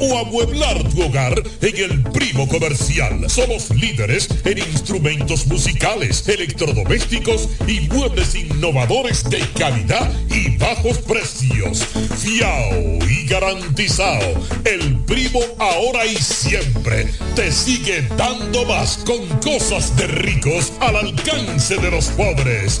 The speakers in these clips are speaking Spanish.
o amueblar tu hogar en el Primo Comercial. Somos líderes en instrumentos musicales, electrodomésticos y muebles innovadores de calidad y bajos precios. Fiao y garantizado. El Primo ahora y siempre te sigue dando más con cosas de ricos al alcance de los pobres.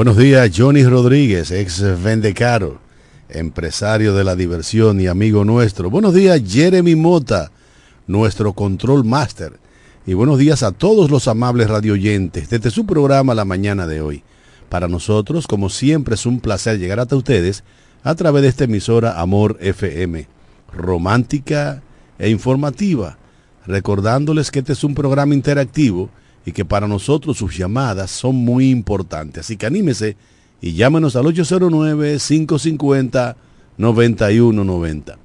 Buenos días, Johnny Rodríguez, ex Vendecaro, empresario de la diversión y amigo nuestro. Buenos días, Jeremy Mota, nuestro control master. Y buenos días a todos los amables radioyentes desde su programa la mañana de hoy. Para nosotros, como siempre, es un placer llegar hasta ustedes a través de esta emisora Amor FM, romántica e informativa, recordándoles que este es un programa interactivo y que para nosotros sus llamadas son muy importantes. Así que anímese y llámenos al 809-550-9190.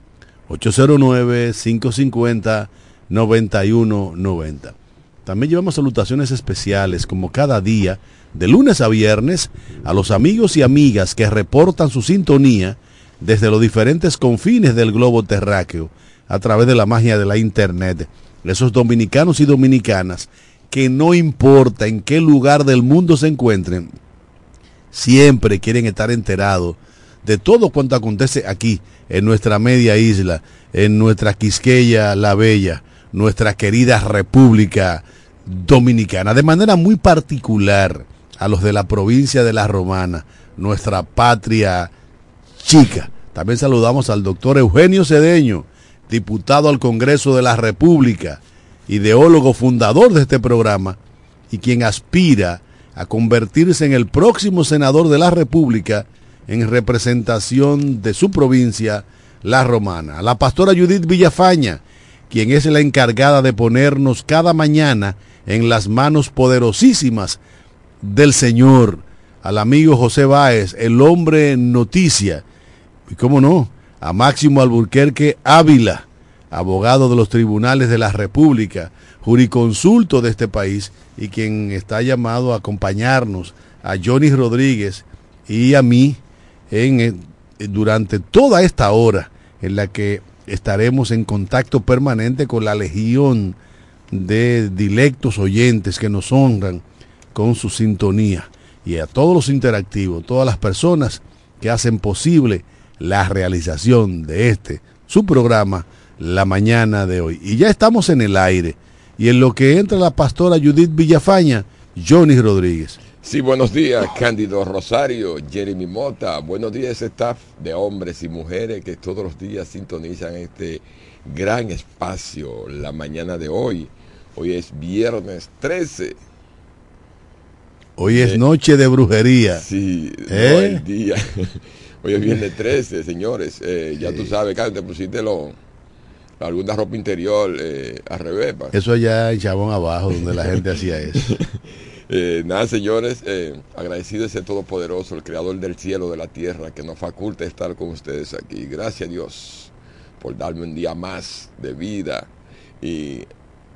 809-550-9190. También llevamos salutaciones especiales como cada día, de lunes a viernes, a los amigos y amigas que reportan su sintonía desde los diferentes confines del globo terráqueo a través de la magia de la internet. Esos dominicanos y dominicanas que no importa en qué lugar del mundo se encuentren, siempre quieren estar enterados de todo cuanto acontece aquí, en nuestra media isla, en nuestra Quisqueya la Bella, nuestra querida República Dominicana, de manera muy particular a los de la provincia de La Romana, nuestra patria chica. También saludamos al doctor Eugenio Cedeño, diputado al Congreso de la República, ideólogo fundador de este programa y quien aspira a convertirse en el próximo senador de la República en representación de su provincia, La Romana. La pastora Judith Villafaña, quien es la encargada de ponernos cada mañana en las manos poderosísimas del Señor. Al amigo José Báez, el hombre noticia. Y cómo no, a Máximo Alburquerque Ávila abogado de los tribunales de la República, juriconsulto de este país y quien está llamado a acompañarnos, a Johnny Rodríguez y a mí en, eh, durante toda esta hora en la que estaremos en contacto permanente con la legión de dilectos oyentes que nos honran con su sintonía y a todos los interactivos, todas las personas que hacen posible la realización de este, su programa, la mañana de hoy. Y ya estamos en el aire. Y en lo que entra la pastora Judith Villafaña, Johnny Rodríguez. Sí, buenos días, Cándido Rosario, Jeremy Mota. Buenos días, staff de hombres y mujeres que todos los días sintonizan este gran espacio la mañana de hoy. Hoy es viernes 13. Hoy es noche de brujería. Sí, ¿Eh? no el día. Hoy es viernes 13, señores. Eh, ya tú sabes, Cándido, te pusiste lo, alguna ropa interior eh, al revés. pa. Eso allá en Chabón abajo, donde la gente hacía eso. Eh, nada, señores, eh, agradecido ese Todopoderoso, el Creador del cielo, de la tierra, que nos faculta estar con ustedes aquí. Gracias a Dios por darme un día más de vida y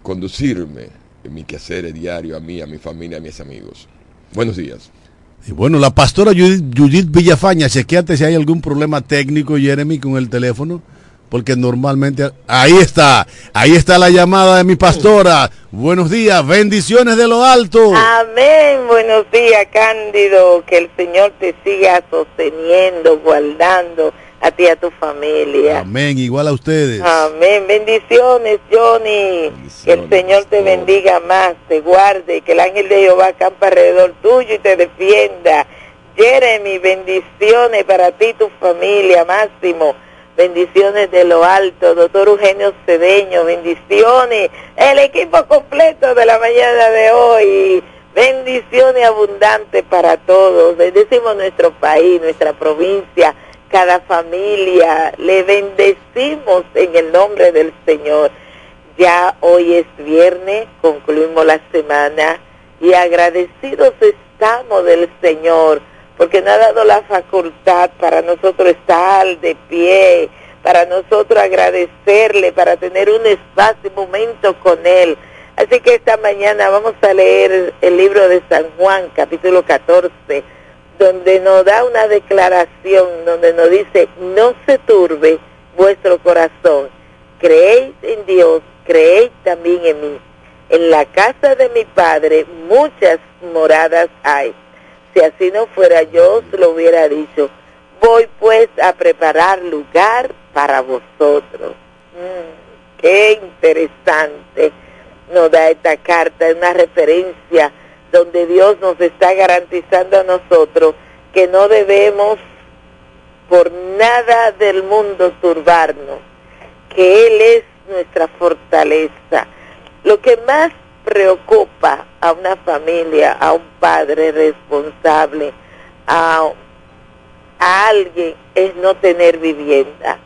conducirme en mi quehacer diario a mí, a mi familia, a mis amigos. Buenos días. Y bueno, la pastora Judith, Judith Villafaña, chequeate si hay algún problema técnico, Jeremy, con el teléfono. Porque normalmente... Ahí está, ahí está la llamada de mi pastora. Buenos días, bendiciones de lo alto. Amén, buenos días Cándido, que el Señor te siga sosteniendo, guardando a ti y a tu familia. Amén, igual a ustedes. Amén, bendiciones Johnny, que el Bendiciones, Señor te bendiga más, te guarde, que el ángel de Jehová campa alrededor tuyo y te defienda. Jeremy, bendiciones para ti y tu familia, Máximo. Bendiciones de lo alto, doctor Eugenio Cedeño, bendiciones, el equipo completo de la mañana de hoy, bendiciones abundantes para todos, bendecimos nuestro país, nuestra provincia, cada familia, le bendecimos en el nombre del Señor. Ya hoy es viernes, concluimos la semana y agradecidos estamos del Señor porque nos ha dado la facultad para nosotros estar de pie, para nosotros agradecerle, para tener un espacio, un momento con Él. Así que esta mañana vamos a leer el libro de San Juan, capítulo 14, donde nos da una declaración, donde nos dice, no se turbe vuestro corazón, creéis en Dios, creéis también en mí. En la casa de mi Padre muchas moradas hay. Si así no fuera yo, os lo hubiera dicho. Voy pues a preparar lugar para vosotros. Mm, qué interesante nos da esta carta, es una referencia donde Dios nos está garantizando a nosotros que no debemos por nada del mundo turbarnos, que Él es nuestra fortaleza. Lo que más preocupa a una familia, a un padre responsable, a, alguien, es no tener vivienda,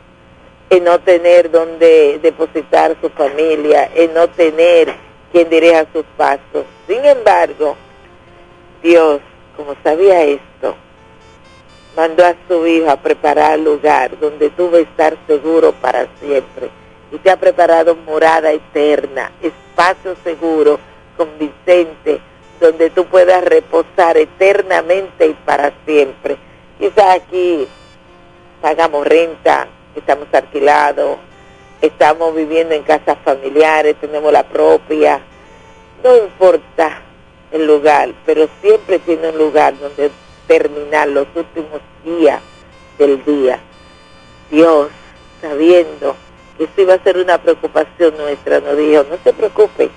es no tener donde depositar su familia, es no tener quien dirija sus pasos. Sin embargo, Dios, como sabía esto, mandó a su hijo a preparar lugar donde tú vas a estar seguro para siempre. Y te ha preparado morada eterna, espacio seguro, convincente, donde tú puedas reposar eternamente y para siempre. Quizás aquí pagamos renta, estamos alquilados, estamos viviendo en casas familiares, tenemos la propia. No importa el lugar, pero siempre tiene un lugar donde terminar los últimos días del día. Dios, sabiendo esto iba a ser una preocupación nuestra, nos dijo, no se preocupen,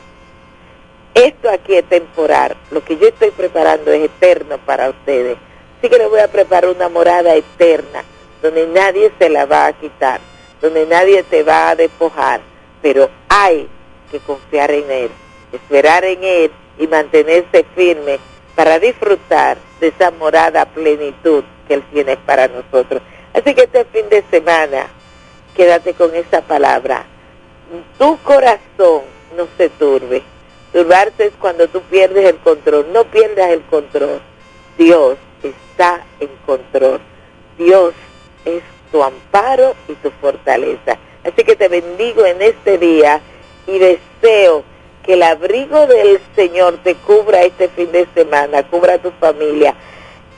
esto aquí es temporal, lo que yo estoy preparando es eterno para ustedes. Así que les voy a preparar una morada eterna, donde nadie se la va a quitar, donde nadie te va a despojar, pero hay que confiar en Él, esperar en Él y mantenerse firme para disfrutar de esa morada plenitud que Él tiene para nosotros. Así que este fin de semana, quédate con esa palabra. Tu corazón no se turbe. Turbarse es cuando tú pierdes el control. No pierdas el control. Dios está en control. Dios es tu amparo y tu fortaleza. Así que te bendigo en este día y deseo que el abrigo del Señor te cubra este fin de semana, cubra a tu familia,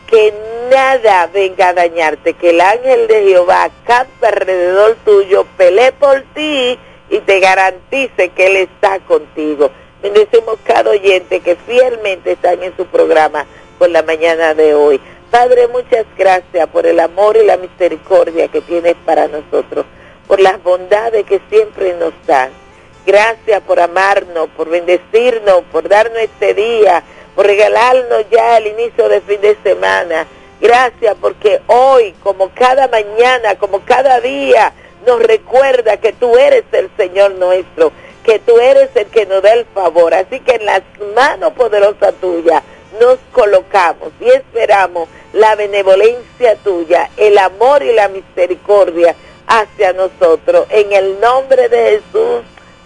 que nada venga a dañarte, que el ángel de Jehová acampe alrededor tuyo, pelee por ti y te garantice que Él está contigo. Bendecimos cada oyente que fielmente están en su programa por la mañana de hoy. Padre, muchas gracias por el amor y la misericordia que tienes para nosotros, por las bondades que siempre nos dan. Gracias por amarnos, por bendecirnos, por darnos este día, por regalarnos ya el inicio de fin de semana. Gracias porque hoy, como cada mañana, como cada día, nos recuerda que tú eres el Señor nuestro, que tú eres el que nos da el favor. Así que en las manos poderosas tuyas nos colocamos y esperamos la benevolencia tuya, el amor y la misericordia hacia nosotros. En el nombre de Jesús,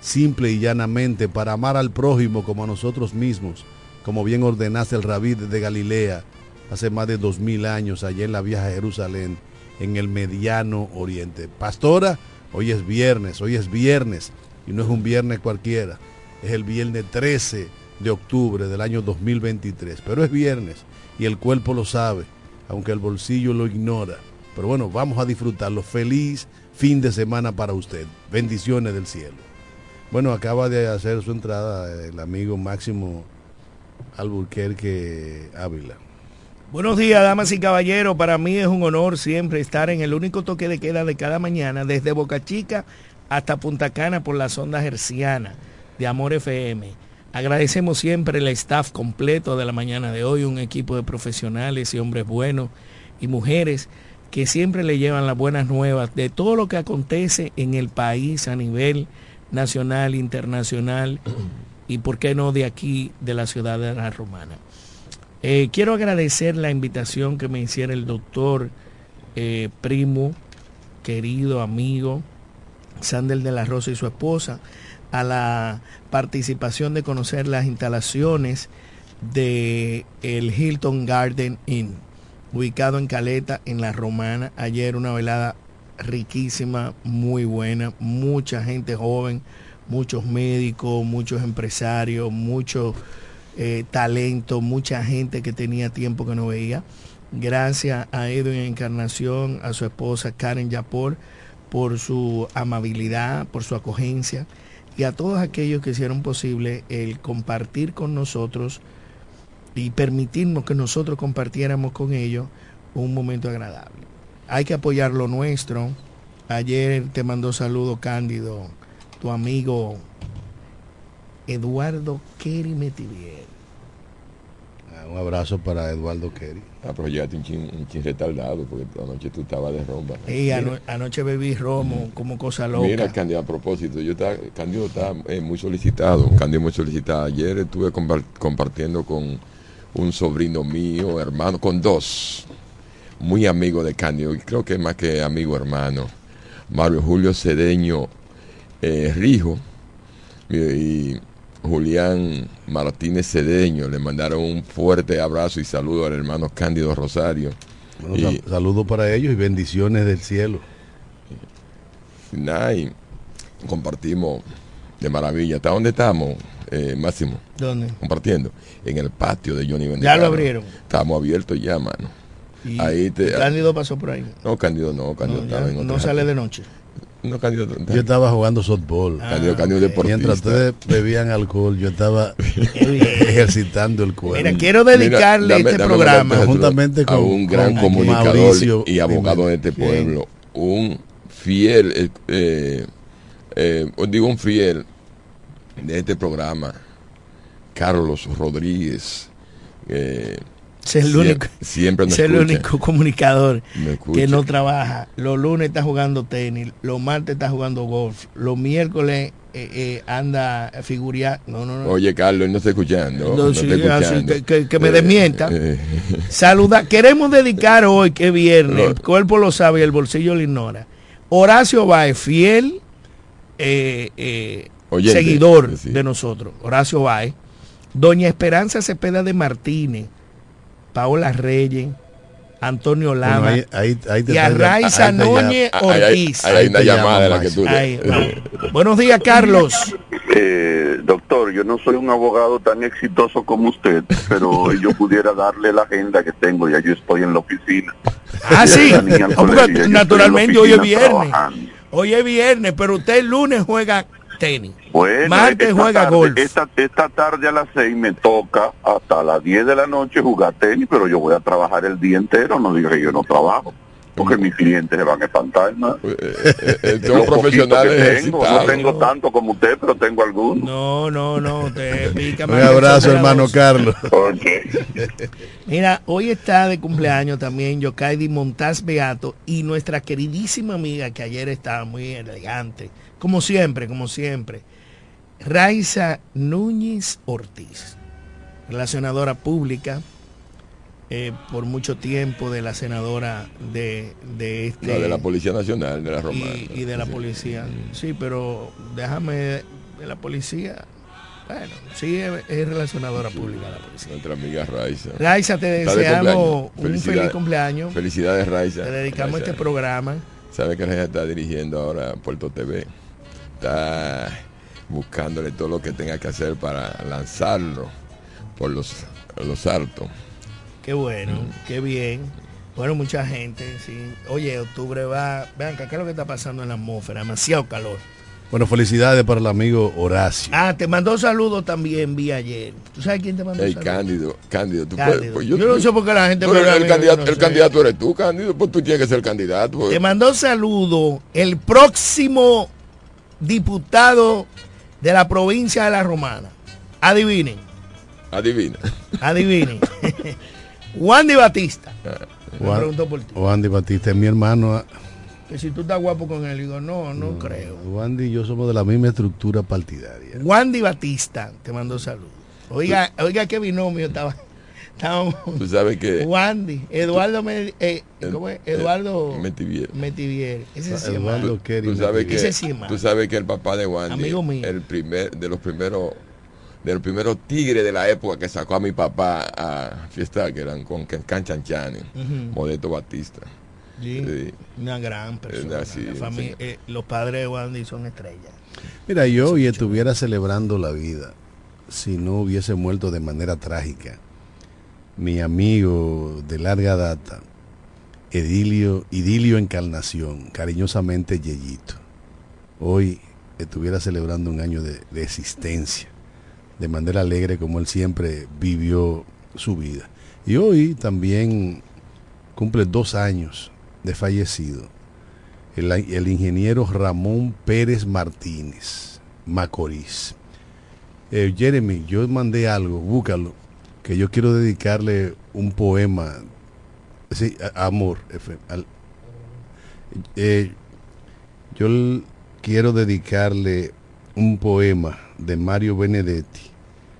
simple y llanamente para amar al prójimo como a nosotros mismos, como bien ordenaste el rabí de Galilea hace más de dos mil años allá en la vieja Jerusalén, en el mediano oriente. Pastora, hoy es viernes, hoy es viernes, y no es un viernes cualquiera, es el viernes 13 de octubre del año 2023, pero es viernes y el cuerpo lo sabe, aunque el bolsillo lo ignora. Pero bueno, vamos a disfrutarlo. Feliz fin de semana para usted. Bendiciones del cielo. Bueno, acaba de hacer su entrada el amigo Máximo Alburquerque Ávila. Buenos días, damas y caballeros. Para mí es un honor siempre estar en el único toque de queda de cada mañana, desde Boca Chica hasta Punta Cana por la sonda herciana de Amor FM. Agradecemos siempre el staff completo de la mañana de hoy, un equipo de profesionales y hombres buenos y mujeres que siempre le llevan las buenas nuevas de todo lo que acontece en el país a nivel nacional, internacional y por qué no de aquí, de la ciudad de la Romana. Eh, quiero agradecer la invitación que me hiciera el doctor eh, primo, querido amigo, Sandel de la Rosa y su esposa, a la participación de conocer las instalaciones de el Hilton Garden Inn, ubicado en Caleta, en La Romana. Ayer una velada riquísima, muy buena, mucha gente joven, muchos médicos, muchos empresarios, mucho eh, talento, mucha gente que tenía tiempo que no veía. Gracias a Edwin Encarnación, a su esposa Karen Yapor, por su amabilidad, por su acogencia y a todos aquellos que hicieron posible el compartir con nosotros y permitirnos que nosotros compartiéramos con ellos un momento agradable. Hay que apoyar lo nuestro. Ayer te mandó saludo Cándido, tu amigo Eduardo Kerry Metivier. Ah, un abrazo para Eduardo Kerry. Ah, pero ya un chin, un chin retardado, porque anoche tú estabas de romba. Y ano, anoche bebí romo como cosa loca. Mira, Cándido, a propósito, yo estaba, Cándido está eh, muy solicitado, Cándido muy solicitado. Ayer estuve compart compartiendo con un sobrino mío, hermano, con dos, muy amigo de Cándido, y creo que es más que amigo hermano, Mario Julio Cedeño eh, Rijo y, Julián Martínez Cedeño. Le mandaron un fuerte abrazo y saludo al hermano Cándido Rosario. Bueno, y, saludo para ellos y bendiciones del cielo. Nada, y compartimos de maravilla. ¿Hasta dónde estamos, eh, Máximo? ¿Dónde? Compartiendo. En el patio de Johnny Ya lo abrieron. Estamos abiertos ya, mano. Y ahí te, Cándido pasó por ahí. No, Cándido no, Cándido no, estaba en No sale de noche. No, Cándido, yo estaba jugando softball. Ah, Cándido, Cándido okay. Mientras ustedes bebían alcohol, yo estaba ejercitando el cuerpo. Mira, quiero dedicarle Mira, dame, este dame programa juntamente con a un gran con comunicador Mauricio y abogado de este pueblo, un fiel, eh, eh, eh, digo un fiel de este programa, Carlos Rodríguez. Eh, es el único, siempre es el único comunicador que no trabaja. Los lunes está jugando tenis, los martes está jugando golf, los miércoles eh, eh, anda figuría. No, no, no. Oye, Carlos, no está escuchando. No, no sí, está escuchando. que, que, que, me desmienta. Eh, Saluda. Queremos dedicar hoy, que es viernes, el cuerpo lo sabe y el bolsillo lo ignora. Horacio Baez, fiel Oyente, seguidor sí. de nosotros, Horacio Baez, Doña Esperanza Cepeda de Martínez, Paola Reyes, Antonio Lama Bueno, ahí- ahí- ahí te y a Raiza Núñez Ah, Ortiz. hay una llamada de la llama que tú le-. Buenos días, Carlos. Eh, doctor, yo no soy un abogado tan exitoso como usted, pero yo pudiera darle la agenda que tengo, ya yo estoy en la oficina. Ah, sí. Colegio, naturalmente hoy es viernes. trabajando. Hoy es viernes, pero usted el lunes juega tenis. Bueno, Martes juega tarde, golf. Esta, esta tarde a las seis me toca hasta las 10 de la noche jugar tenis, pero yo voy a trabajar el día entero, no diga que yo no trabajo, porque mis clientes se van a espantar. ¿no? Eh, eh, eh, Lo Son profesionales tengo, no tengo tanto como usted, pero tengo algunos. No, no, no, te pica Un abrazo, hermano. Carlos. Mira, hoy está de cumpleaños también Yokaidi Montaz Beato y nuestra queridísima amiga que ayer estaba muy elegante, como siempre, como siempre, Raiza Núñez Ortiz, relacionadora pública eh, por mucho tiempo de la senadora de, de este La de la Policía Nacional, de la Romana. y, y de la Sí. policía. Sí, pero déjame de la policía. Bueno, sí es, es relacionadora pública de la policía. Nuestra amiga Raiza. Raiza, te deseamos un feliz cumpleaños. Felicidades, Raiza. Te dedicamos Raiza. este programa. Sabe que Raiza está dirigiendo ahora Puerto TV. Está buscándole todo lo que tenga que hacer para lanzarlo por los, los altos. Qué bueno, Mm. qué bien. Bueno, mucha gente, sí. Oye, octubre va. Vean, ¿qué es lo que está pasando en la atmósfera? Demasiado calor. Bueno, felicidades para el amigo Horacio. Ah, te mandó saludos también, vi ayer. ¿Tú sabes quién te mandó Hey, saludos? Cándido, Cándido, tú Cándido. puedes- pues yo, no sé por qué la gente a el, candidato, yo no el sé. candidato eres tú, Cándido, pues tú tienes que ser candidato. pues. Te mandó saludo el próximo diputado de la provincia de La Romana. Adivinen, Adivina. adivinen. Wandy Batista. Me Juan- preguntó por ti. Wandy Batista es mi hermano. ah, Que si tú estás guapo con él, digo, no, no, creo. Wandy y yo somos de la misma estructura partidaria. Wandy Batista te mandó saludos. Oiga, oiga qué binomio estaba. Estábamos. Tú sabes que Wandy, Eduardo, Me- eh, ¿cómo es? Eduardo Metivier. Metivier. Ese sí es Eduardo. Tú, Kerry tú sabes Metivier. que Ese sí es tú sabes que el papá de Wandy, Amigo mío. el primer de los primeros de los primeros tigres de la época que sacó a mi papá a fiesta que eran con Canchanchani, Ujú. Modesto Batista. Sí, Sí. Una gran persona. así, La familia- sí. eh, los padres de Wandy son estrellas. Mira, yo hoy estuviera celebrando la vida si no hubiese muerto de manera trágica. Mi amigo de larga data, Edilio, Idilio Encarnación, cariñosamente Yeyito. Hoy estuviera celebrando un año de, existencia, de manera alegre como él siempre vivió su vida. Y hoy también cumple dos años de fallecido el, el ingeniero Ramón Pérez Martínez, Macorís. Eh, Jeremy, yo mandé algo, búscalo, que yo quiero dedicarle un poema, sí, amor, eh, yo quiero dedicarle un poema de Mario Benedetti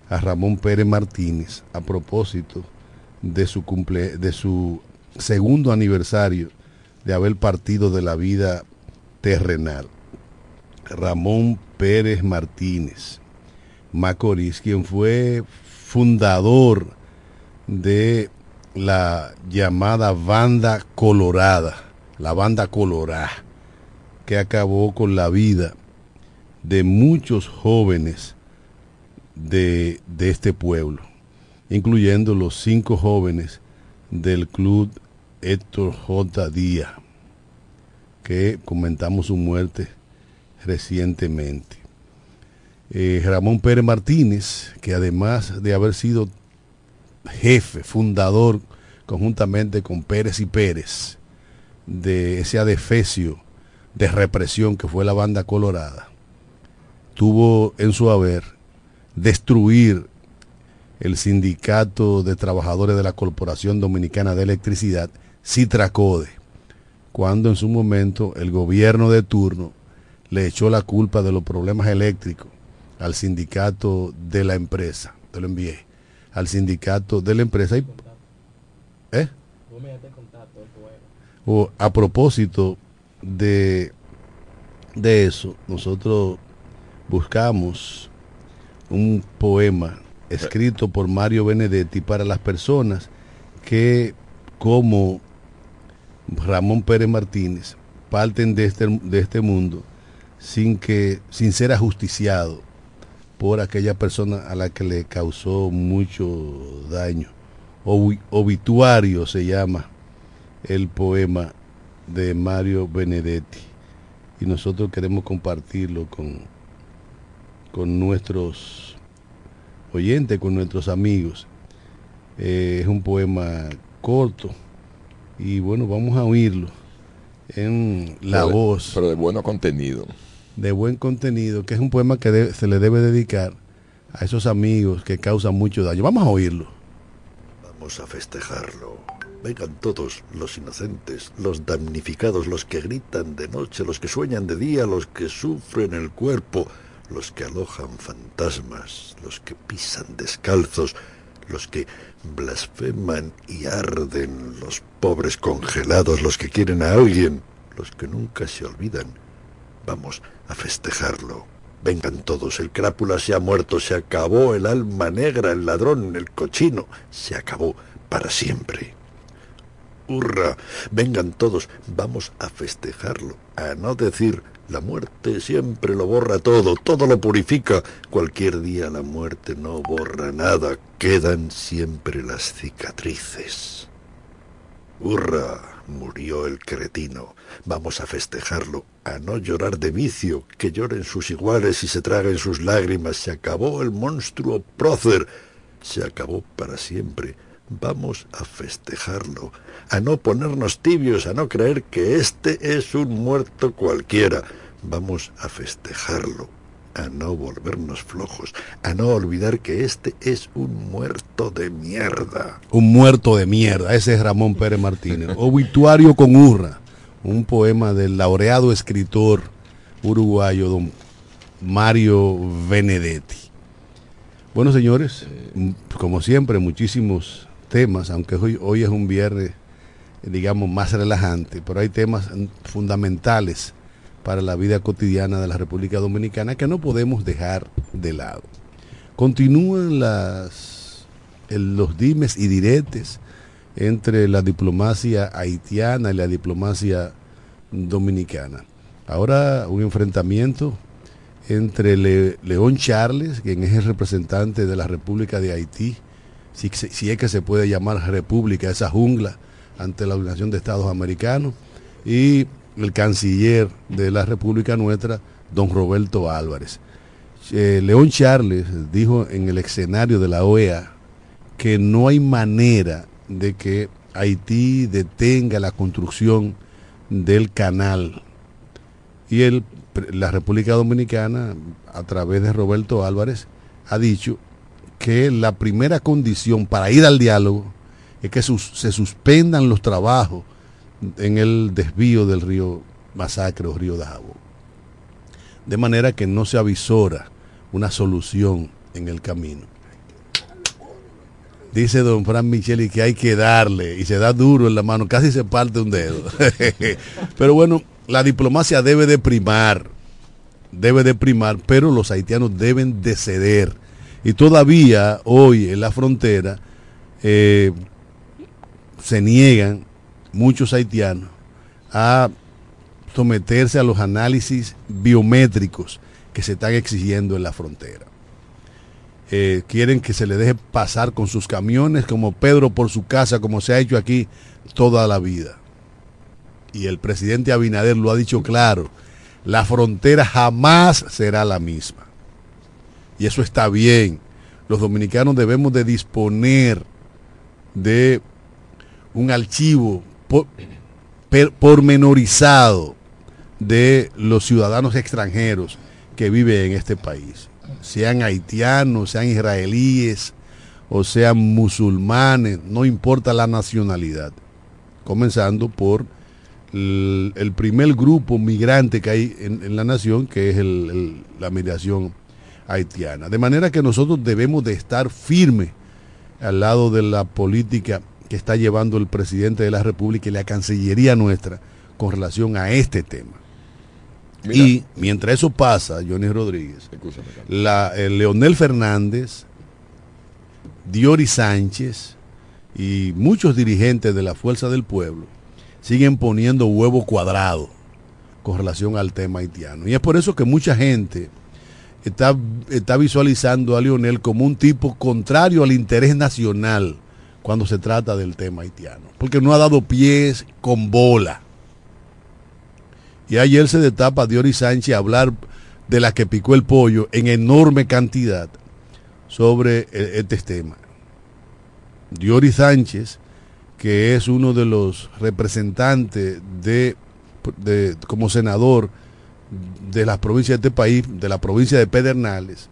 a Ramón Pérez Martínez a propósito de su cumple, de su segundo aniversario de haber partido de la vida terrenal. Ramón Pérez Martínez, Macorís, quien fue fundador de la llamada banda colorada, la banda colorada, que acabó con la vida de muchos jóvenes de, de este pueblo, incluyendo los cinco jóvenes del club Héctor J. Díaz, que comentamos su muerte recientemente. Eh, Ramón Pérez Martínez, que además de haber sido jefe, fundador, conjuntamente con Pérez y Pérez, de ese adefesio de represión que fue la banda colorada, tuvo en su haber destruir el sindicato de trabajadores de la Corporación Dominicana de Electricidad, Citracode, cuando en su momento el gobierno de turno le echó la culpa de los problemas eléctricos al sindicato de la empresa, te lo envié, al sindicato de la empresa. Y, ¿eh? O a propósito de, de eso, nosotros buscamos un poema escrito por Mario Benedetti para las personas que, como Ramón Pérez Martínez, parten de este, de este mundo sin, que, sin ser ajusticiado por aquella persona a la que le causó mucho daño. Obituario se llama el poema de Mario Benedetti y nosotros queremos compartirlo con, con nuestros oyentes, con nuestros amigos. Eh, es un poema corto y bueno, vamos a oírlo en la voz. Pero de bueno contenido. De buen contenido, que es un poema que se le debe dedicar a esos amigos que causan mucho daño. Vamos a oírlo. Vamos a festejarlo. Vengan todos, los inocentes, los damnificados, los que gritan de noche, los que sueñan de día, los que sufren el cuerpo, los que alojan fantasmas, los que pisan descalzos, los que blasfeman y arden, los pobres congelados, los que quieren a alguien, los que nunca se olvidan. Vamos a festejarlo. Vengan todos, el crápula se ha muerto, se acabó el alma negra, el ladrón, el cochino, se acabó para siempre. ¡Hurra! Vengan todos, vamos a festejarlo, a no decir la muerte siempre lo borra todo, todo lo purifica. Cualquier día la muerte no borra nada, quedan siempre las cicatrices. ¡Hurra! Murió el cretino. Vamos a festejarlo, a no llorar de vicio, que lloren sus iguales y se traguen sus lágrimas. Se acabó el monstruo prócer. Se acabó para siempre. Vamos a festejarlo, a no ponernos tibios, a no creer que este es un muerto cualquiera. Vamos a festejarlo, a no volvernos flojos, a no olvidar que este es un muerto de mierda. Un muerto de mierda, ese es Ramón Pérez Martínez. Obituario con urra, un poema del laureado escritor uruguayo don Mario Benedetti. Bueno, señores, como siempre, muchísimos temas, aunque hoy, hoy es un viernes, digamos, más relajante, pero hay temas fundamentales para la vida cotidiana de la República Dominicana que no podemos dejar de lado. Continúan las, los dimes y diretes entre la diplomacia haitiana y la diplomacia dominicana. Ahora un enfrentamiento entre León Charles, quien es el representante de la República de Haití, si, es que se puede llamar república, esa jungla ante la Organización de Estados Americanos, y el canciller de la República Nuestra, don Roberto Álvarez. Eh, León Charles dijo en el escenario de la OEA que no hay manera de que Haití detenga la construcción del canal. Y el, la República Dominicana, a través de Roberto Álvarez, ha dicho que la primera condición para ir al diálogo es que se suspendan los trabajos en el desvío del río Masacre o río Dajabo. De manera que no se avisora una solución en el camino. Dice don Fran Micheli que hay que darle y se da duro en la mano, casi se parte un dedo. pero bueno, la diplomacia debe de primar, debe de primar, pero los haitianos deben de ceder y todavía hoy en la frontera eh, se niegan muchos haitianos a someterse a los análisis biométricos que se están exigiendo en la frontera. Eh, quieren que se le deje pasar con sus camiones como Pedro por su casa, como se ha hecho aquí toda la vida. Y el presidente Abinader lo ha dicho claro, la frontera jamás será la misma y eso está bien. Los dominicanos debemos de disponer de un archivo pormenorizado de los ciudadanos extranjeros que viven en este país, sean haitianos, sean israelíes o sean musulmanes, no importa la nacionalidad, comenzando por el, primer grupo migrante que hay en, la nación, que es la migración haitiana. De manera que nosotros debemos de estar firmes al lado de la política que está llevando el presidente de la República y la Cancillería nuestra con relación a este tema. Mira. Y mientras eso pasa, Johnny Rodríguez, Escúchame, Carlos. la, el Leonel Fernández, Diori Sánchez y muchos dirigentes de la Fuerza del Pueblo siguen poniendo huevo cuadrado con relación al tema haitiano. Y es por eso que mucha gente está, está visualizando a Leonel como un tipo contrario al interés nacional cuando se trata del tema haitiano, porque no ha dado pies con bola. Y ayer se destapa Diori Sánchez a hablar de la que picó el pollo en enorme cantidad sobre eh, este tema. Diori Sánchez, que es uno de los representantes de, como senador de las provincias de este país, de la provincia de Pedernales,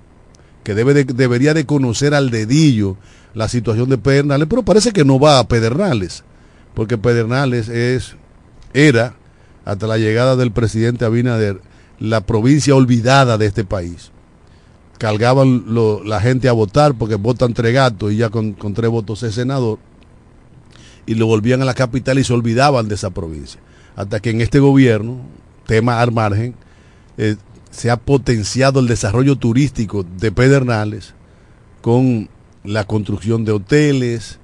que debe de- debería de conocer al dedillo la situación de Pedernales, pero parece que no va a Pedernales, porque Pedernales es, era, hasta la llegada del presidente Abinader, la provincia olvidada de este país. Cargaban la gente a votar porque votan tres gatos y ya con, con tres votos es senador, y lo volvían a la capital y se olvidaban de esa provincia. Hasta que en este gobierno, tema al margen, eh, se ha potenciado el desarrollo turístico de Pedernales con la construcción de hoteles,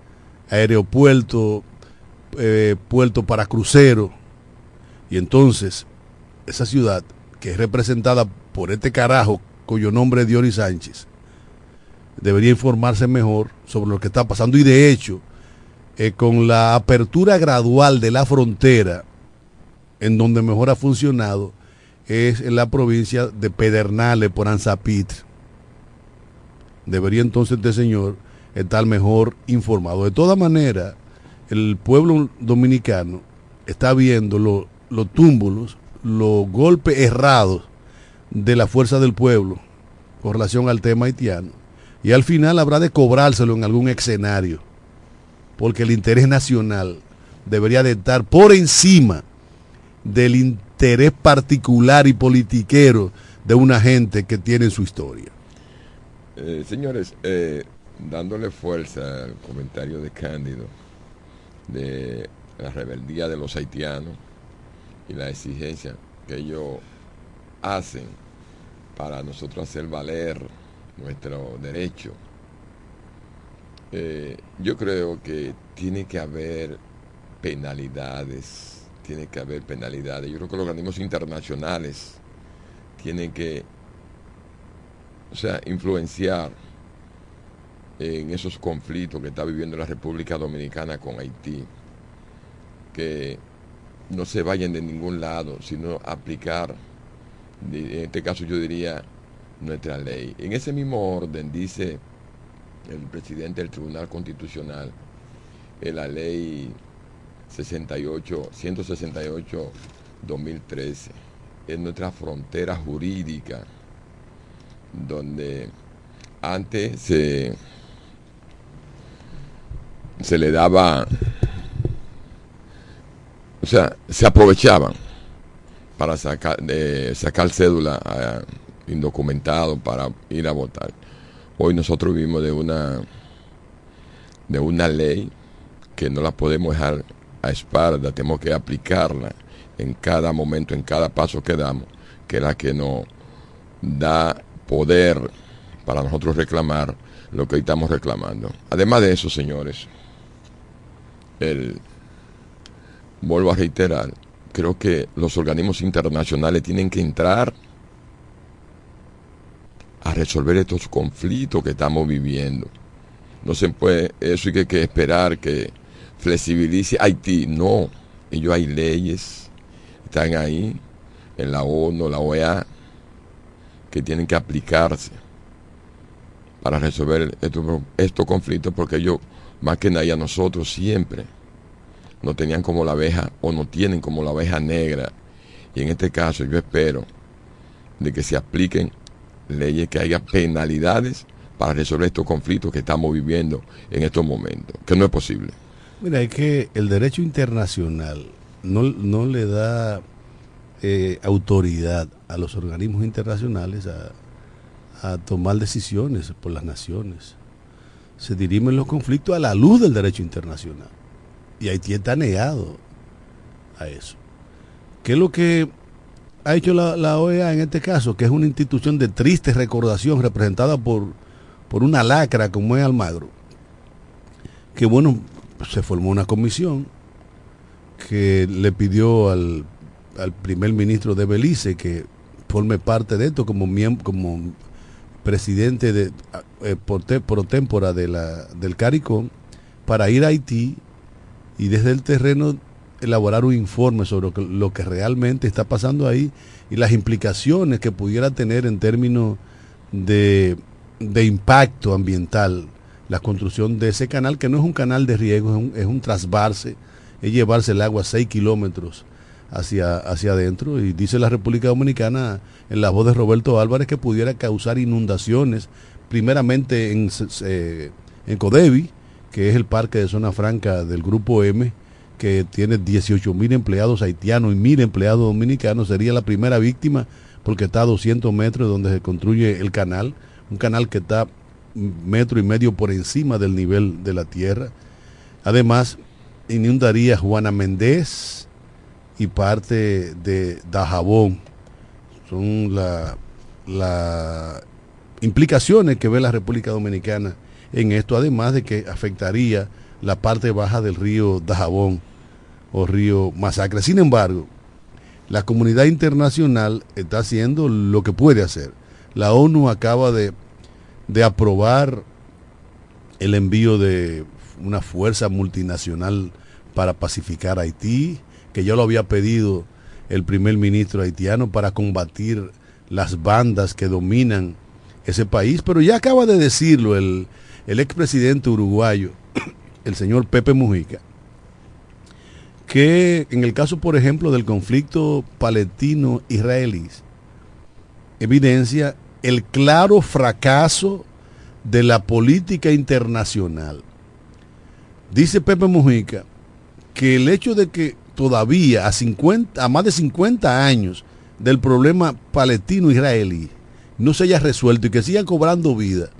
aeropuerto, eh, puerto para cruceros. Y entonces, esa ciudad, que es representada por este carajo cuyo nombre es Diori Sánchez, debería informarse mejor sobre lo que está pasando. Y de hecho, eh, con la apertura gradual de la frontera, en donde mejor ha funcionado, es en la provincia de Pedernales por Anzapit. Debería entonces este señor estar mejor informado. De todas maneras, el pueblo dominicano está viendo lo- los túmbulos, los golpes errados de la fuerza del pueblo con relación al tema haitiano. Y al final habrá de cobrárselo en algún escenario, porque el interés nacional debería de estar por encima del interés particular y politiquero de una gente que tiene su historia. Eh, señores, eh, dándole fuerza al comentario de Cándido de la rebeldía de los haitianos y la exigencia que ellos hacen para nosotros hacer valer nuestro derecho. Eh, yo creo que tiene que haber penalidades, tiene que haber penalidades. Yo creo que los organismos internacionales tienen que o sea, influenciar en esos conflictos que está viviendo la República Dominicana con Haití, que no se vayan de ningún lado, sino aplicar, en este caso yo diría, nuestra ley. En ese mismo orden dice el presidente del Tribunal Constitucional, en la ley 68, 168-2013, es nuestra frontera jurídica donde antes se, se le daba, o sea, se aprovechaban para sacar, de sacar cédula a indocumentados para ir a votar. Hoy nosotros vivimos de una, de una ley que no la podemos dejar a espalda, tenemos que aplicarla en cada momento, en cada paso que damos, que es la que nos da poder para nosotros reclamar lo que estamos reclamando. Además de eso, señores, el, vuelvo a reiterar, creo que los organismos internacionales tienen que entrar a resolver estos conflictos que estamos viviendo. No se puede, eso hay que, que esperar que flexibilice Haití. No, ellos hay leyes, están ahí, en la ONU, la OEA, que tienen que aplicarse para resolver estos, estos conflictos, porque ellos, más que nadie a nosotros, siempre no tenían como la abeja o no tienen como la abeja negra. Y en este caso yo espero de que se apliquen leyes, que haya penalidades para resolver estos conflictos que estamos viviendo en estos momentos, que no es posible. Mira, es que el derecho internacional no, no le da eh, autoridad a los organismos internacionales a, a tomar decisiones por las naciones. Se dirimen los conflictos a la luz del derecho internacional. Y Haití está negado a eso. ¿Qué es lo que ha hecho la, OEA en este caso, que es una institución de triste recordación representada por, por una lacra como es Almagro, que bueno, se formó una comisión que le pidió al, al primer ministro de Belice que forme parte de esto como miembro, como presidente de eh, por, te- de la, del CARICOM para ir a Haití y desde el terreno elaborar un informe sobre lo que, realmente está pasando ahí y las implicaciones que pudiera tener en términos de, de impacto ambiental la construcción de ese canal, que no es un canal de riego, es un, trasvarse, es llevarse el agua 6 kilómetros hacia, hacia adentro. Y dice la República Dominicana, en la voz de Roberto Álvarez, que pudiera causar inundaciones, primeramente en, eh, en Codevi, que es el parque de zona franca del Grupo M, que tiene 18 mil empleados haitianos y mil empleados dominicanos, sería la primera víctima porque está a 200 metros de donde se construye el canal, un canal que está metro y medio por encima del nivel de la tierra. Además, inundaría Juana Méndez y parte de Dajabón. Son las la implicaciones que ve la República Dominicana en esto, además de que afectaría la parte baja del río Dajabón o río Masacre. Sin embargo, la comunidad internacional está haciendo lo que puede hacer. La ONU acaba de, de aprobar el envío de una fuerza multinacional para pacificar Haití, que ya lo había pedido el primer ministro haitiano para combatir las bandas que dominan ese país, pero ya acaba de decirlo el, el expresidente uruguayo, el señor Pepe Mujica, que en el caso, por ejemplo, del conflicto palestino-israelí, evidencia el claro fracaso de la política internacional. Dice Pepe Mujica que el hecho de que todavía a, 50, a más de 50 años del problema palestino-israelí no se haya resuelto y que sigan cobrando vida,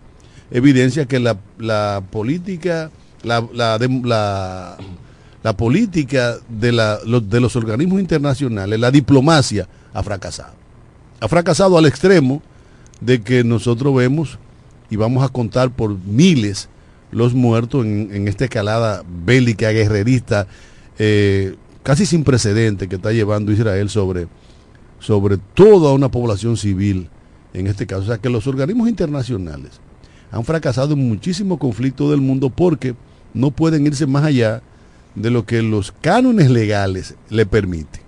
evidencia que la, la política, la, la, la, política de, la, los, de los organismos internacionales, la diplomacia, ha fracasado. Ha fracasado al extremo de que nosotros vemos y vamos a contar por miles los muertos en, en esta escalada bélica, guerrerista, eh, casi sin precedente que está llevando Israel sobre, sobre toda una población civil, en este caso. O sea que los organismos internacionales han fracasado en muchísimos conflictos del mundo porque no pueden irse más allá de lo que los cánones legales le permiten.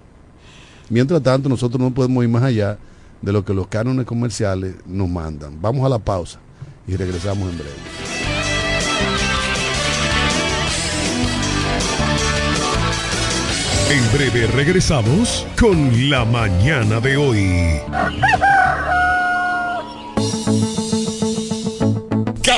Mientras tanto, nosotros no podemos ir más allá de lo que los cánones comerciales nos mandan. Vamos a la pausa y regresamos en breve. En breve regresamos con la mañana de hoy.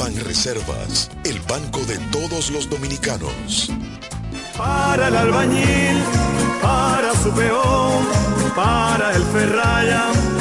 Banreservas, el banco de todos los dominicanos. Para el albañil, para su peón, para el ferraya,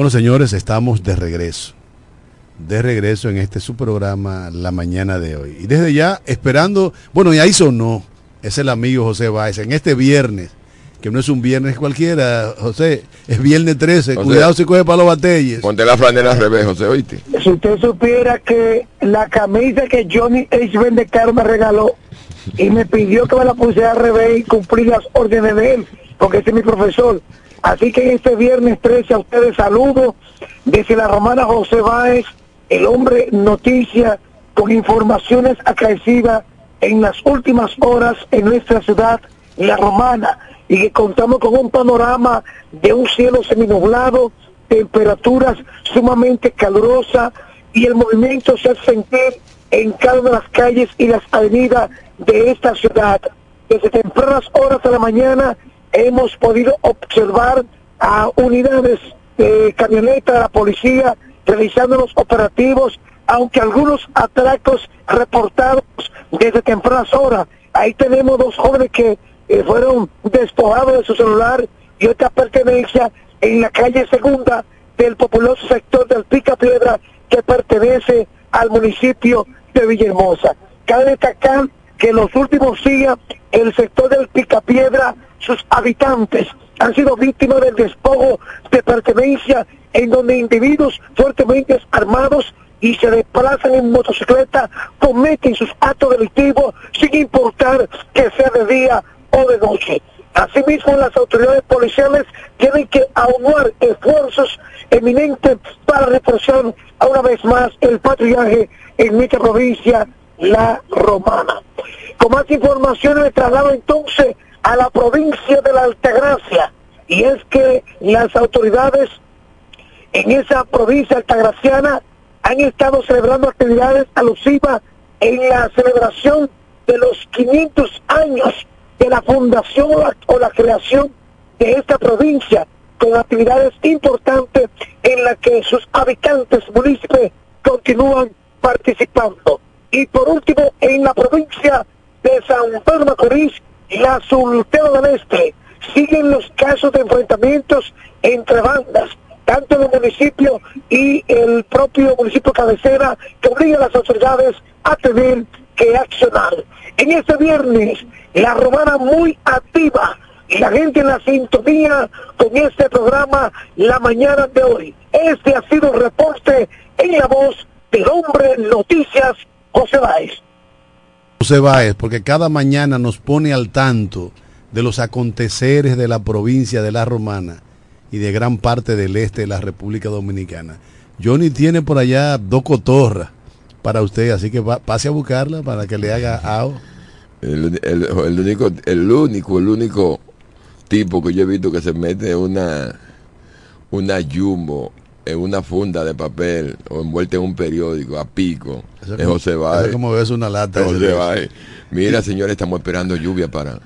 Bueno, señores, estamos de regreso. De regreso en este su programa la mañana de hoy. Y desde ya esperando, bueno, y ahí sonó, es el amigo José Báez, en este viernes, que no es un viernes cualquiera, José, es viernes 13, José. cuidado si coge para los batalles. Ponte la franela al revés, José, oíste. Si usted supiera que la camisa que Johnny H. Vendecaro me regaló y me pidió que me la pusiera al revés y cumplir las órdenes de él, porque ese es mi profesor. Así que este viernes 13 a ustedes saludo desde la romana José Báez, el hombre noticia con informaciones acaecidas en las últimas horas en nuestra ciudad, la romana, y que contamos con un panorama de un cielo seminublado, temperaturas sumamente calurosas y el movimiento se hace sentir en cada una de las calles y las avenidas de esta ciudad. Desde tempranas horas de la mañana hemos podido observar a unidades de camioneta de la policía realizando los operativos, aunque algunos atracos reportados desde tempranas horas. Ahí tenemos dos jóvenes que eh, fueron despojados de su celular y otra pertenencia en la calle segunda del populoso sector del Pica Piedra que pertenece al municipio de Villahermosa. Cabe destacar que en los últimos días el sector del Picapiedra, sus habitantes han sido víctimas del despojo de pertenencia en donde individuos fuertemente armados y se desplazan en motocicleta, cometen sus actos delictivos sin importar que sea de día o de noche. Asimismo, las autoridades policiales tienen que aunar esfuerzos eminentes para reforzar una vez más el patrullaje en nuestra provincia, la romana. Con más información me traslado entonces a la provincia de la Altagracia. Y es que las autoridades en esa provincia altagraciana han estado celebrando actividades alusivas en la celebración de los 500 años de la fundación o la, creación de esta provincia, con actividades importantes en las que sus habitantes municipios continúan participando. Y por último, en la provincia de San Pedro Macorís, la Sultana del Este, siguen los casos de enfrentamientos entre bandas, tanto en el municipio y el propio municipio cabecera, que obliga a las autoridades a tener que accionar. En este viernes, la romana muy activa y la gente en la sintonía con este programa la mañana de hoy. Este ha sido el reporte en la voz del hombre Noticias José Báez. José Báez, porque cada mañana nos pone al tanto de los aconteceres de la provincia de La Romana y de gran parte del este de la República Dominicana. Johnny tiene por allá dos cotorras para usted, así que pase a buscarla para que le haga AO. El, el- el único, el único, el único tipo que yo he visto que se mete una, una jumbo en una funda de papel o envuelta en un periódico a pico Eso es como- José eso como ves una lata. José. Mira, señores, estamos esperando lluvia para.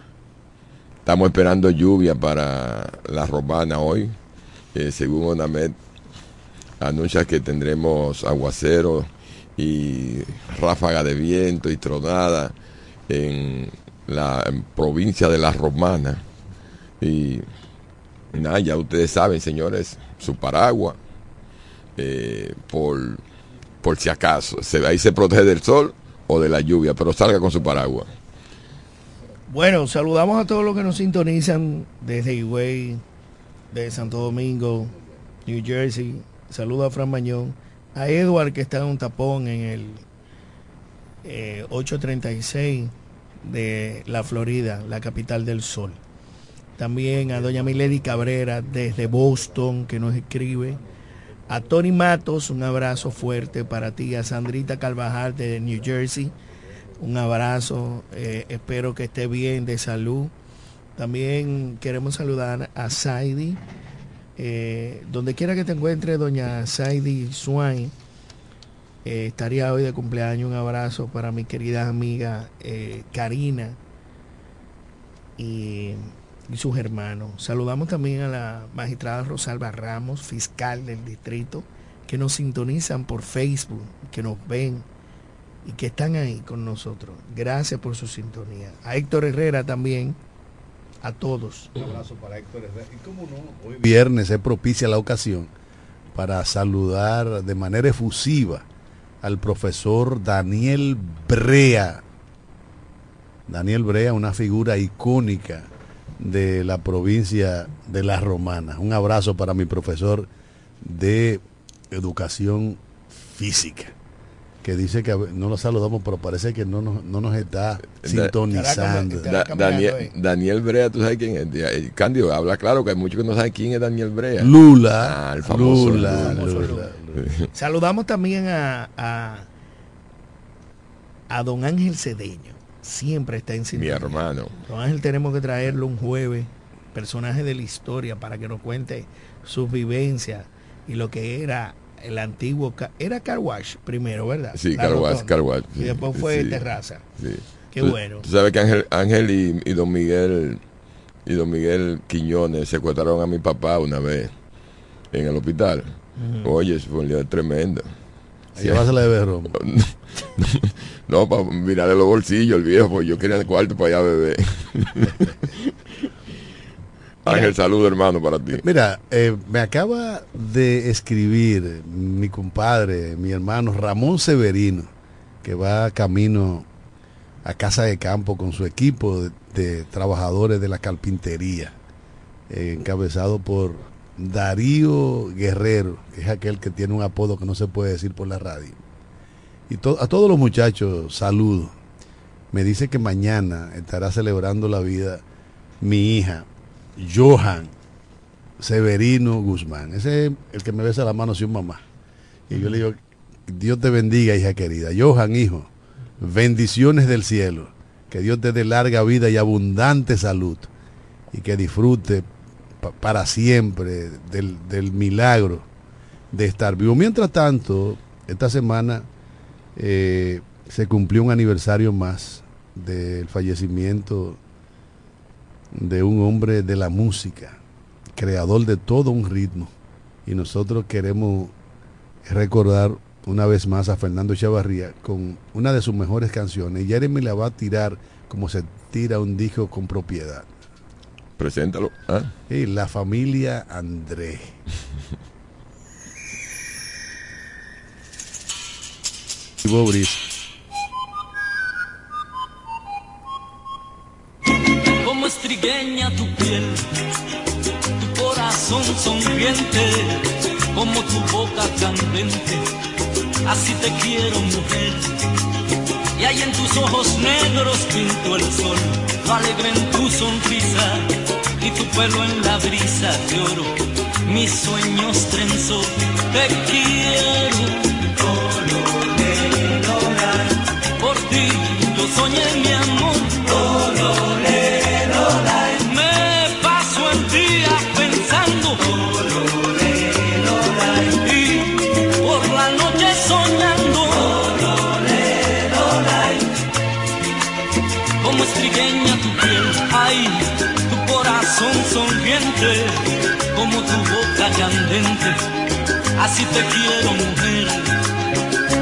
Estamos esperando lluvia para la romana hoy, eh, según Onamet. anuncia que tendremos aguacero y ráfaga de viento y tronada en la en provincia de La Romana. Y nada, ya ustedes saben, señores, su paraguas, eh, por, por si acaso. Se, ahí se protege del sol o de la lluvia, pero salga con su paraguas. Bueno, saludamos a todos los que nos sintonizan desde Higüey, de Santo Domingo, New Jersey. Saludo a Fran Mañón. A Edward que está en un tapón en el eh, 836 de la Florida, la capital del sol. También a doña Milady Cabrera desde Boston que nos escribe. A Tony Matos, un abrazo fuerte para ti. A Sandrita Carvajal de New Jersey, un abrazo. eh, espero que esté bien de salud. También queremos saludar a Saidi. eh, donde quiera que te encuentre, doña Saidi Swain. eh, estaría hoy de cumpleaños. Un abrazo para mi querida amiga Karina y, y sus hermanos. Saludamos también a la magistrada Rosalba Ramos, fiscal del distrito, que nos sintonizan por Facebook, que nos ven y que están ahí con nosotros. Gracias por su sintonía. A Héctor Herrera también, a todos. Un abrazo para Héctor Herrera. Y cómo no, hoy viernes es propicia la ocasión para saludar de manera efusiva al profesor Daniel Brea. Daniel Brea, una figura icónica de la provincia de La Romana. Un abrazo para mi profesor de educación física, que dice que no lo saludamos, pero parece que no nos, no nos está sintonizando. Da- Daniel, Daniel Brea, ¿tú sabes quién es? Eh, Cándido, habla claro que hay muchos que no saben quién es Daniel Brea. Lula, Ah, el famoso Lula, Lula. Lula. Saludamos también a, a, a don Ángel Cedeño. Siempre está en Mi sintonía. hermano. Don Ángel tenemos que traerlo un jueves, personaje de la historia, para que nos cuente sus vivencias y lo que era el antiguo... Era Car Wash primero, ¿verdad? Sí, La Car Wash, rotonda. Car Wash, Y después fue sí. terraza. Sí. Qué Tú- bueno. Tú sabes que Ángel, Ángel y, y don Miguel y don Miguel Quiñones secuestraron a mi papá una vez en el hospital. Oye, eso fue un lío tremendo. A llevársela de. No, para mirarle los bolsillos, el viejo, pues yo quería el cuarto para allá beber. Ángel, saludo hermano para ti. Mira, eh, me acaba de escribir mi compadre, mi hermano Ramón Severino, que va camino a casa de campo con su equipo de, de trabajadores de la carpintería, eh, encabezado por Darío Guerrero, que es aquel que tiene un apodo que no se puede decir por la radio. Y a todos los muchachos, saludo. Me dice que mañana estará celebrando la vida mi hija, Johan Severino Guzmán. Ese es el que me besa la mano sin mamá. Y yo le digo, Dios te bendiga, hija querida. Johan, hijo, bendiciones del cielo. Que Dios te dé larga vida y abundante salud. Y que disfrute pa- para siempre del, del milagro de estar vivo. Mientras tanto, esta semana eh, se cumplió un aniversario más del fallecimiento de un hombre de la música, creador de todo un ritmo. Y nosotros queremos recordar una vez más a Fernando Chavarría con una de sus mejores canciones. Y Jeremy la va a tirar como se tira un disco con propiedad. Preséntalo. ¿ah? Y la familia André. Bobris. como estrigueña tu piel, tu corazón sonriente, como tu boca candente, así te quiero mujer. Y ahí en tus ojos negros pinto el sol, alegre en tu sonrisa y tu pelo en la brisa de oro. Mis sueños trenzo, te quiero. Soñé mi amor. Me paso el día pensando y por la noche soñando como estrigueña tu piel, ay, tu corazón sonriente, como tu boca candente, así te quiero mujer.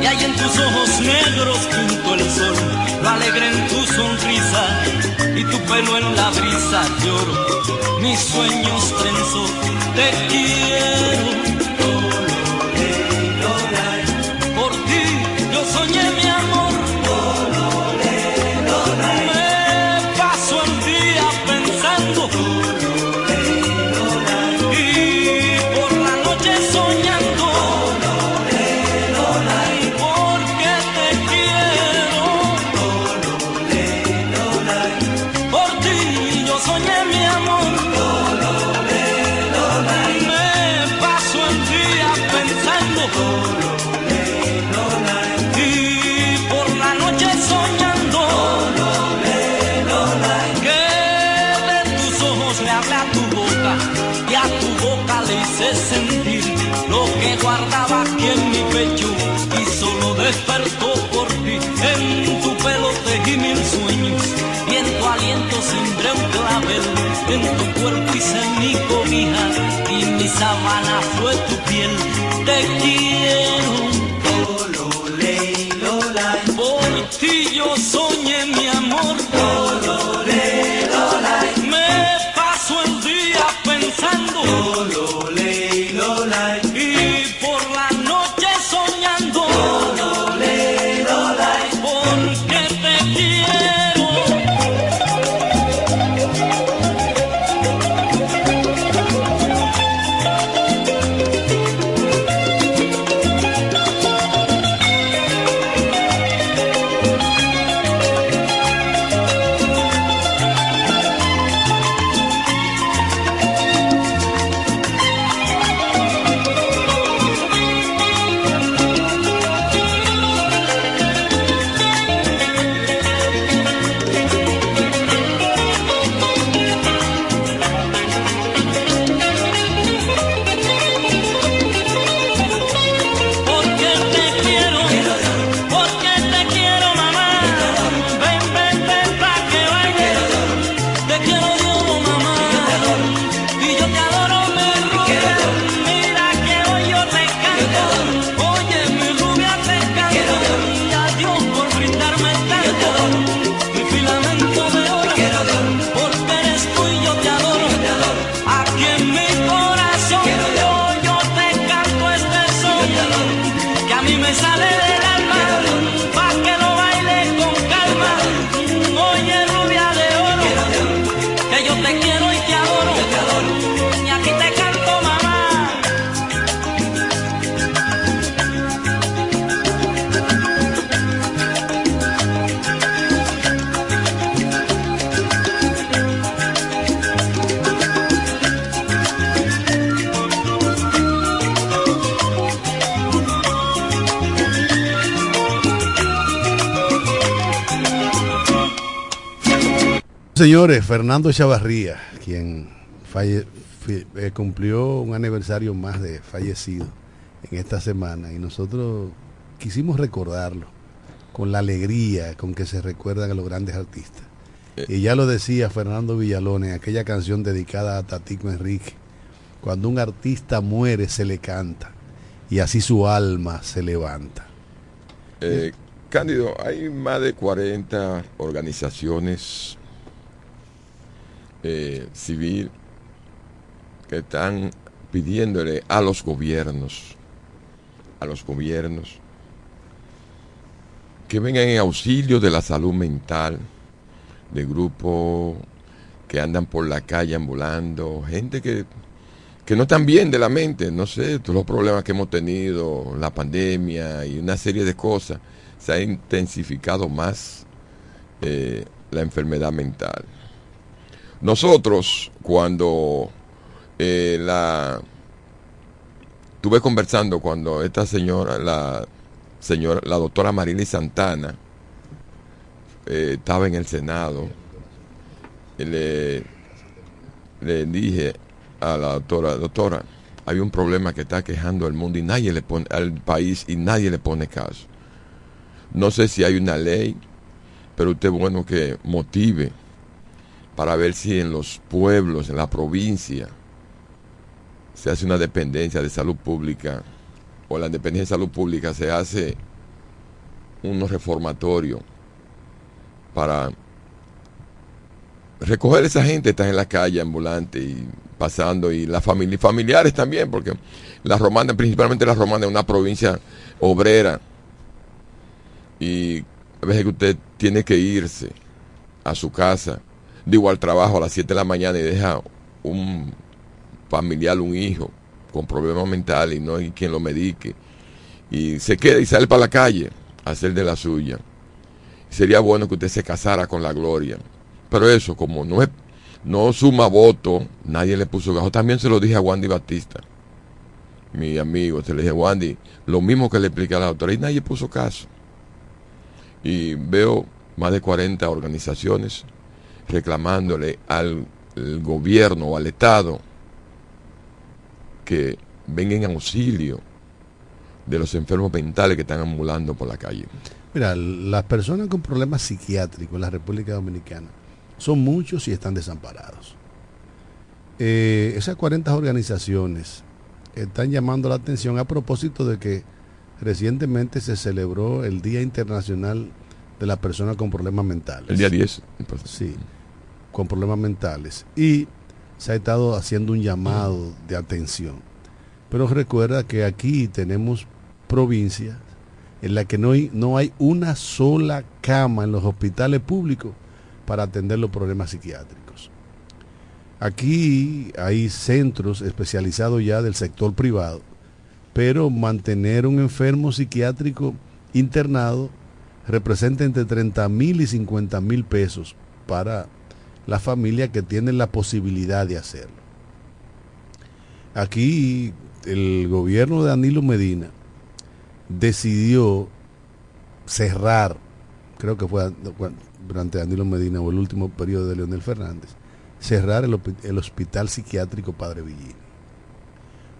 Y hay en tus ojos negros junto el sol, lo alegre en tu sonrisa y tu pelo en la brisa lloro. Mis sueños trenzo, te quiero. Señores, Fernando Chavarría, quien falle- eh, cumplió un aniversario más de fallecido en esta semana y nosotros quisimos recordarlo con la alegría con que se recuerdan a los grandes artistas. Y ya lo decía Fernando Villalón en aquella canción dedicada a Tatico Enrique, cuando un artista muere se le canta y así su alma se levanta. Eh, Cándido, hay más de 40 organizaciones eh, civil que están pidiéndole a los gobiernos, a los gobiernos, que vengan en auxilio de la salud mental, de grupos que andan por la calle ambulando, gente que, que no están bien de la mente, no sé, todos los problemas que hemos tenido, la pandemia y una serie de cosas, se ha intensificado más eh, la enfermedad mental. Nosotros, cuando eh, la estuve conversando cuando esta señora, la señora, la doctora Marily Santana, eh, estaba en el Senado, le, le dije a la doctora, doctora, hay un problema que está quejando al mundo y nadie le pone, al país y nadie le pone caso. No sé si hay una ley, pero usted bueno que motive para ver si en los pueblos, en la provincia, se hace una dependencia de salud pública o la Independencia de Salud Pública se hace unos reformatorios para recoger a esa gente que está en la calle ambulante y pasando y las familias familiares también porque la romana principalmente la romana es una provincia obrera y a veces que usted tiene que irse a su casa digo al trabajo a las 7 de la mañana y deja un familiar un hijo con problemas mentales y no hay quien lo medique y se queda y sale para la calle a hacer de la suya sería bueno que usted se casara con la gloria pero eso, como no es, no suma voto, nadie le puso gajo. También se lo dije a Wandy Batista, mi amigo. Se le dije, Wandy, lo mismo que le expliqué a la doctora, y nadie puso caso. Y veo más de 40 organizaciones reclamándole al gobierno o al Estado que vengan en auxilio de los enfermos mentales que están ambulando por la calle. Mira, las personas con problemas psiquiátricos en la República Dominicana son muchos y están desamparados. Eh, esas 40 organizaciones están llamando la atención a propósito de que recientemente se celebró el Día Internacional de la Persona con Problemas Mentales. El día 10. Sí, con problemas mentales. Y se ha estado haciendo un llamado de atención. Pero recuerda que aquí tenemos provincias en las que no hay, no hay una sola cama en los hospitales públicos para atender los problemas psiquiátricos. Aquí hay centros especializados ya del sector privado, pero mantener un enfermo psiquiátrico internado representa entre 30 mil y 50 mil pesos para la familia que tiene la posibilidad de hacerlo. Aquí el gobierno de Danilo Medina decidió cerrar, creo que fue durante Danilo Medina o el último periodo de Leonel Fernández, cerrar el, hospital psiquiátrico Padre Villini.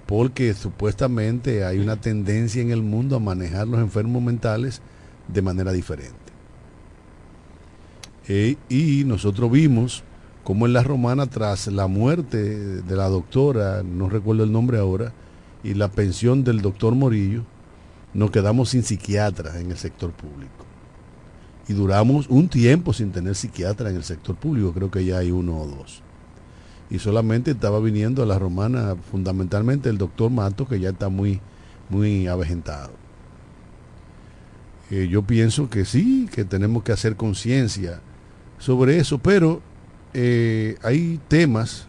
Porque supuestamente hay una tendencia en el mundo a manejar los enfermos mentales de manera diferente. E, y nosotros vimos como en la romana, tras la muerte de la doctora, no recuerdo el nombre ahora, y la pensión del doctor Morillo, nos quedamos sin psiquiatras en el sector público y duramos un tiempo sin tener psiquiatra en el sector público, creo que ya hay uno o dos. Y solamente estaba viniendo a la romana fundamentalmente el doctor Mato, que ya está muy, muy avejentado. Eh, yo pienso que sí, que tenemos que hacer conciencia sobre eso, pero eh, hay temas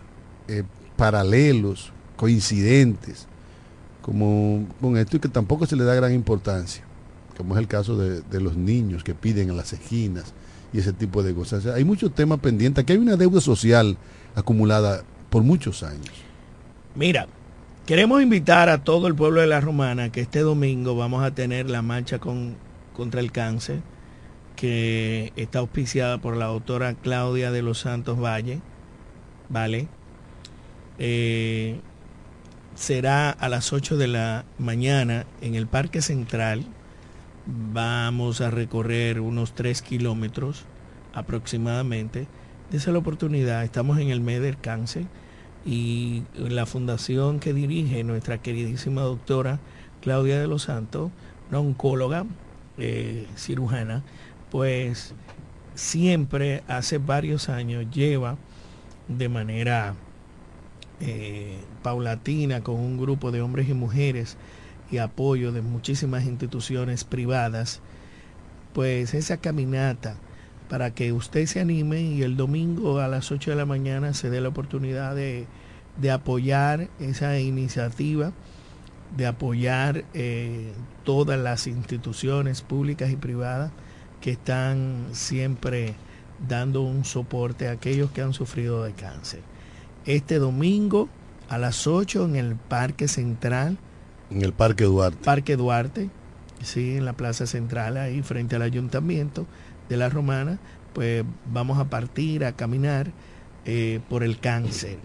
eh, paralelos, coincidentes, como con esto y que tampoco se le da gran importancia como es el caso de, los niños que piden en las esquinas y ese tipo de cosas. hay muchos temas pendientes. Aquí hay una deuda social acumulada por muchos años. Mira, queremos invitar a todo el pueblo de la Romana que este domingo vamos a tener la marcha con, contra el cáncer que está auspiciada por la doctora Claudia de los Santos Valle. ¿Vale? Eh, será a las 8 de la mañana en el Parque Central vamos a recorrer unos 3 kilómetros aproximadamente. Dese la oportunidad, estamos en el mes del cáncer y la fundación que dirige nuestra queridísima doctora Claudia de los Santos, una oncóloga eh, cirujana, pues siempre hace varios años lleva de manera eh, paulatina con un grupo de hombres y mujeres y apoyo de muchísimas instituciones privadas, pues esa caminata para que usted se anime y el domingo a las 8 de la mañana se dé la oportunidad de, apoyar esa iniciativa, de apoyar eh, todas las instituciones públicas y privadas que están siempre dando un soporte a aquellos que han sufrido de cáncer. Este domingo a las 8 en el Parque Central en el Parque Duarte. Parque Duarte, sí, en la Plaza Central, ahí frente al Ayuntamiento de la Romana, pues vamos a partir a caminar eh, por el cáncer.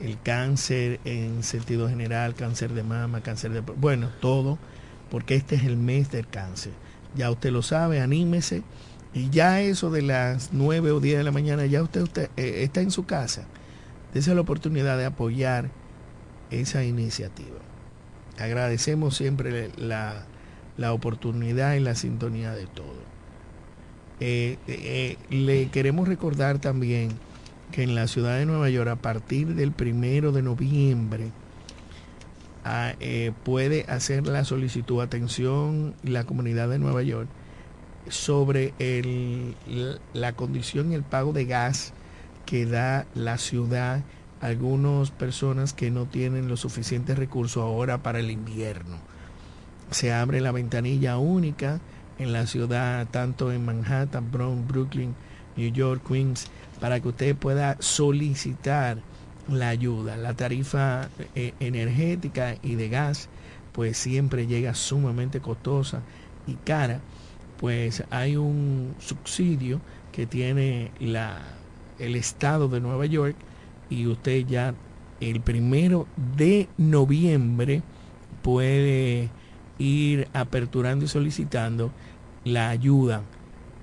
El cáncer en sentido general, cáncer de mama, cáncer de... Bueno, todo, porque este es el mes del cáncer. Ya usted lo sabe, anímese. Y ya eso de las 9 o 10 de la mañana, ya usted, usted eh, está en su casa. Dese la oportunidad de apoyar esa iniciativa. agradecemos siempre la, la oportunidad y la sintonía de todo. Eh, eh, le queremos recordar también que en la ciudad de Nueva York, a partir del primero de noviembre, eh, puede hacer la solicitud, atención, la comunidad de Nueva York, sobre la condición y el pago de gas que da la ciudad a algunas personas que no tienen los suficientes recursos ahora para el invierno. Se abre la ventanilla única en la ciudad, tanto en Manhattan, Bronx, Brooklyn, New York, Queens, para que usted pueda solicitar la ayuda. La tarifa eh, energética y de gas, pues siempre llega sumamente costosa y cara. Pues hay un subsidio que tiene la, el estado de Nueva York y usted ya el primero de noviembre puede ir aperturando y solicitando la ayuda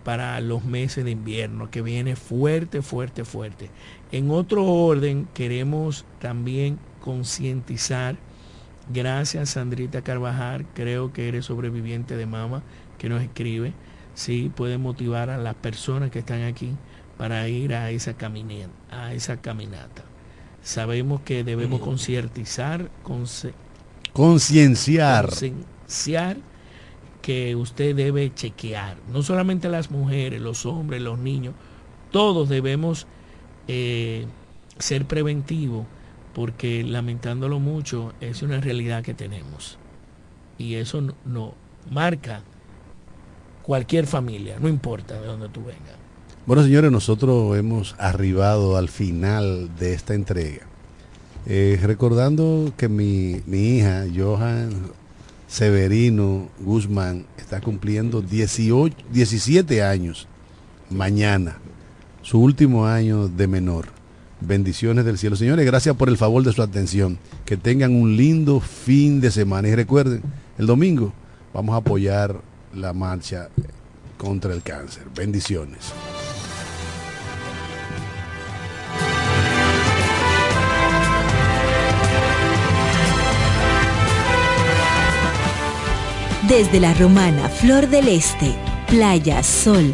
para los meses de invierno, que viene fuerte, fuerte, fuerte. En otro orden, queremos también concientizar, gracias Sandrita Carvajal, creo que eres sobreviviente de mama, que nos escribe, sí, puede motivar a las personas que están aquí para ir a esa, caminata, a esa caminata. Sabemos que debemos concientizar, concienciar, concienciar que usted debe chequear. No solamente las mujeres, los hombres, los niños, todos debemos eh, ser preventivos porque lamentándolo mucho es una realidad que tenemos. Y eso no, no marca cualquier familia, no importa de dónde tú vengas. Bueno, señores, nosotros hemos arribado al final de esta entrega. Eh, recordando que mi, mi hija, Johan Severino Guzmán está cumpliendo 18, 17 años mañana, su último año de menor. Bendiciones del cielo. Señores, gracias por el favor de su atención. Que tengan un lindo fin de semana. Y recuerden, el domingo vamos a apoyar la marcha contra el cáncer. Bendiciones. Desde la romana Flor del Este, playa, sol,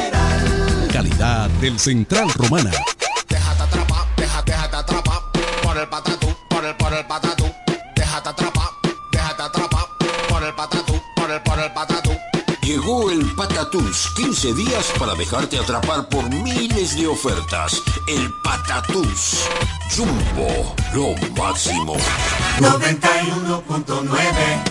Calidad del Central Romana. Déjate atrapar, déjate, déjate atrapar por el patatú, por el, por el patatú. Déjate atrapar, déjate atrapar por el patatú, por el, por el patatú. Llegó el Patatús, 15 días para dejarte atrapar por miles de ofertas. El Patatús. Jumbo, lo máximo. 91.9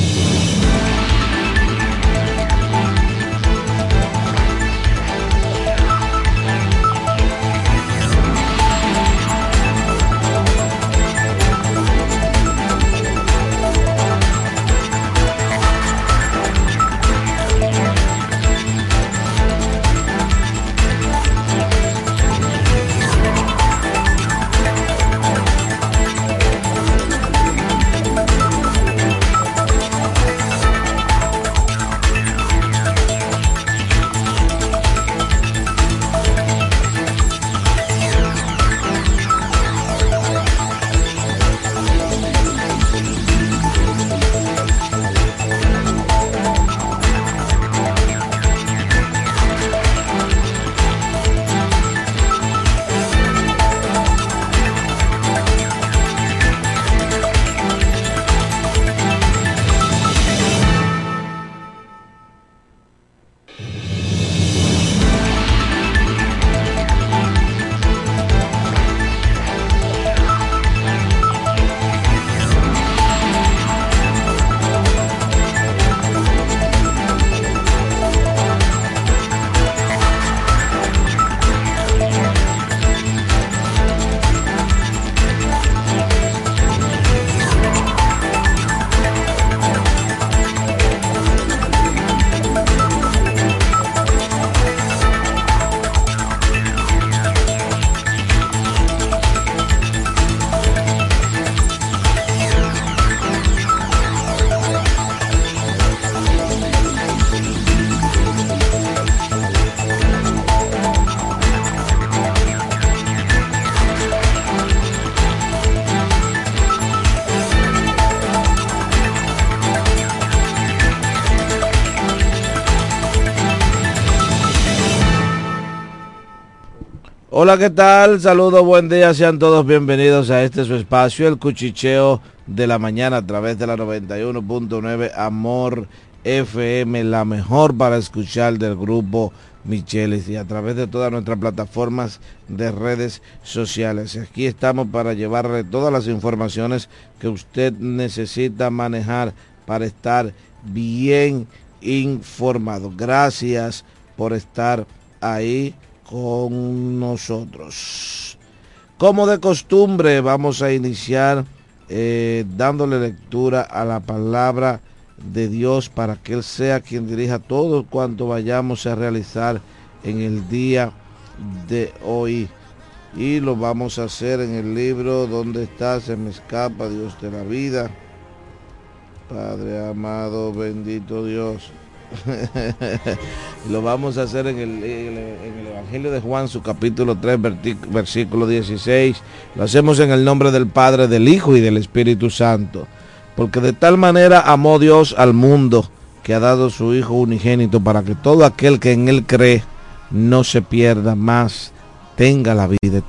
¿Qué tal? Saludos, buen día, sean todos bienvenidos a este su espacio, el cuchicheo de la mañana a través de la 91.9 Amor FM, la mejor para escuchar del grupo Micheles y a través de todas nuestras plataformas de redes sociales. Aquí estamos para llevarle todas las informaciones que usted necesita manejar para estar bien informado. Gracias por estar ahí con nosotros. Como de costumbre, vamos a iniciar eh, dándole lectura a la palabra de Dios para que Él sea quien dirija todo cuanto vayamos a realizar en el día de hoy. Y lo vamos a hacer en el libro donde está, se me escapa Dios de la vida. Padre amado, bendito Dios. Lo vamos a hacer en el, Evangelio de Juan, su capítulo 3, verti- versículo 16. Lo hacemos en el nombre del Padre, del Hijo y del Espíritu Santo. Porque de tal manera amó Dios al mundo que ha dado su Hijo unigénito para que todo aquel que en él cree no se pierda más, tenga la vida eterna.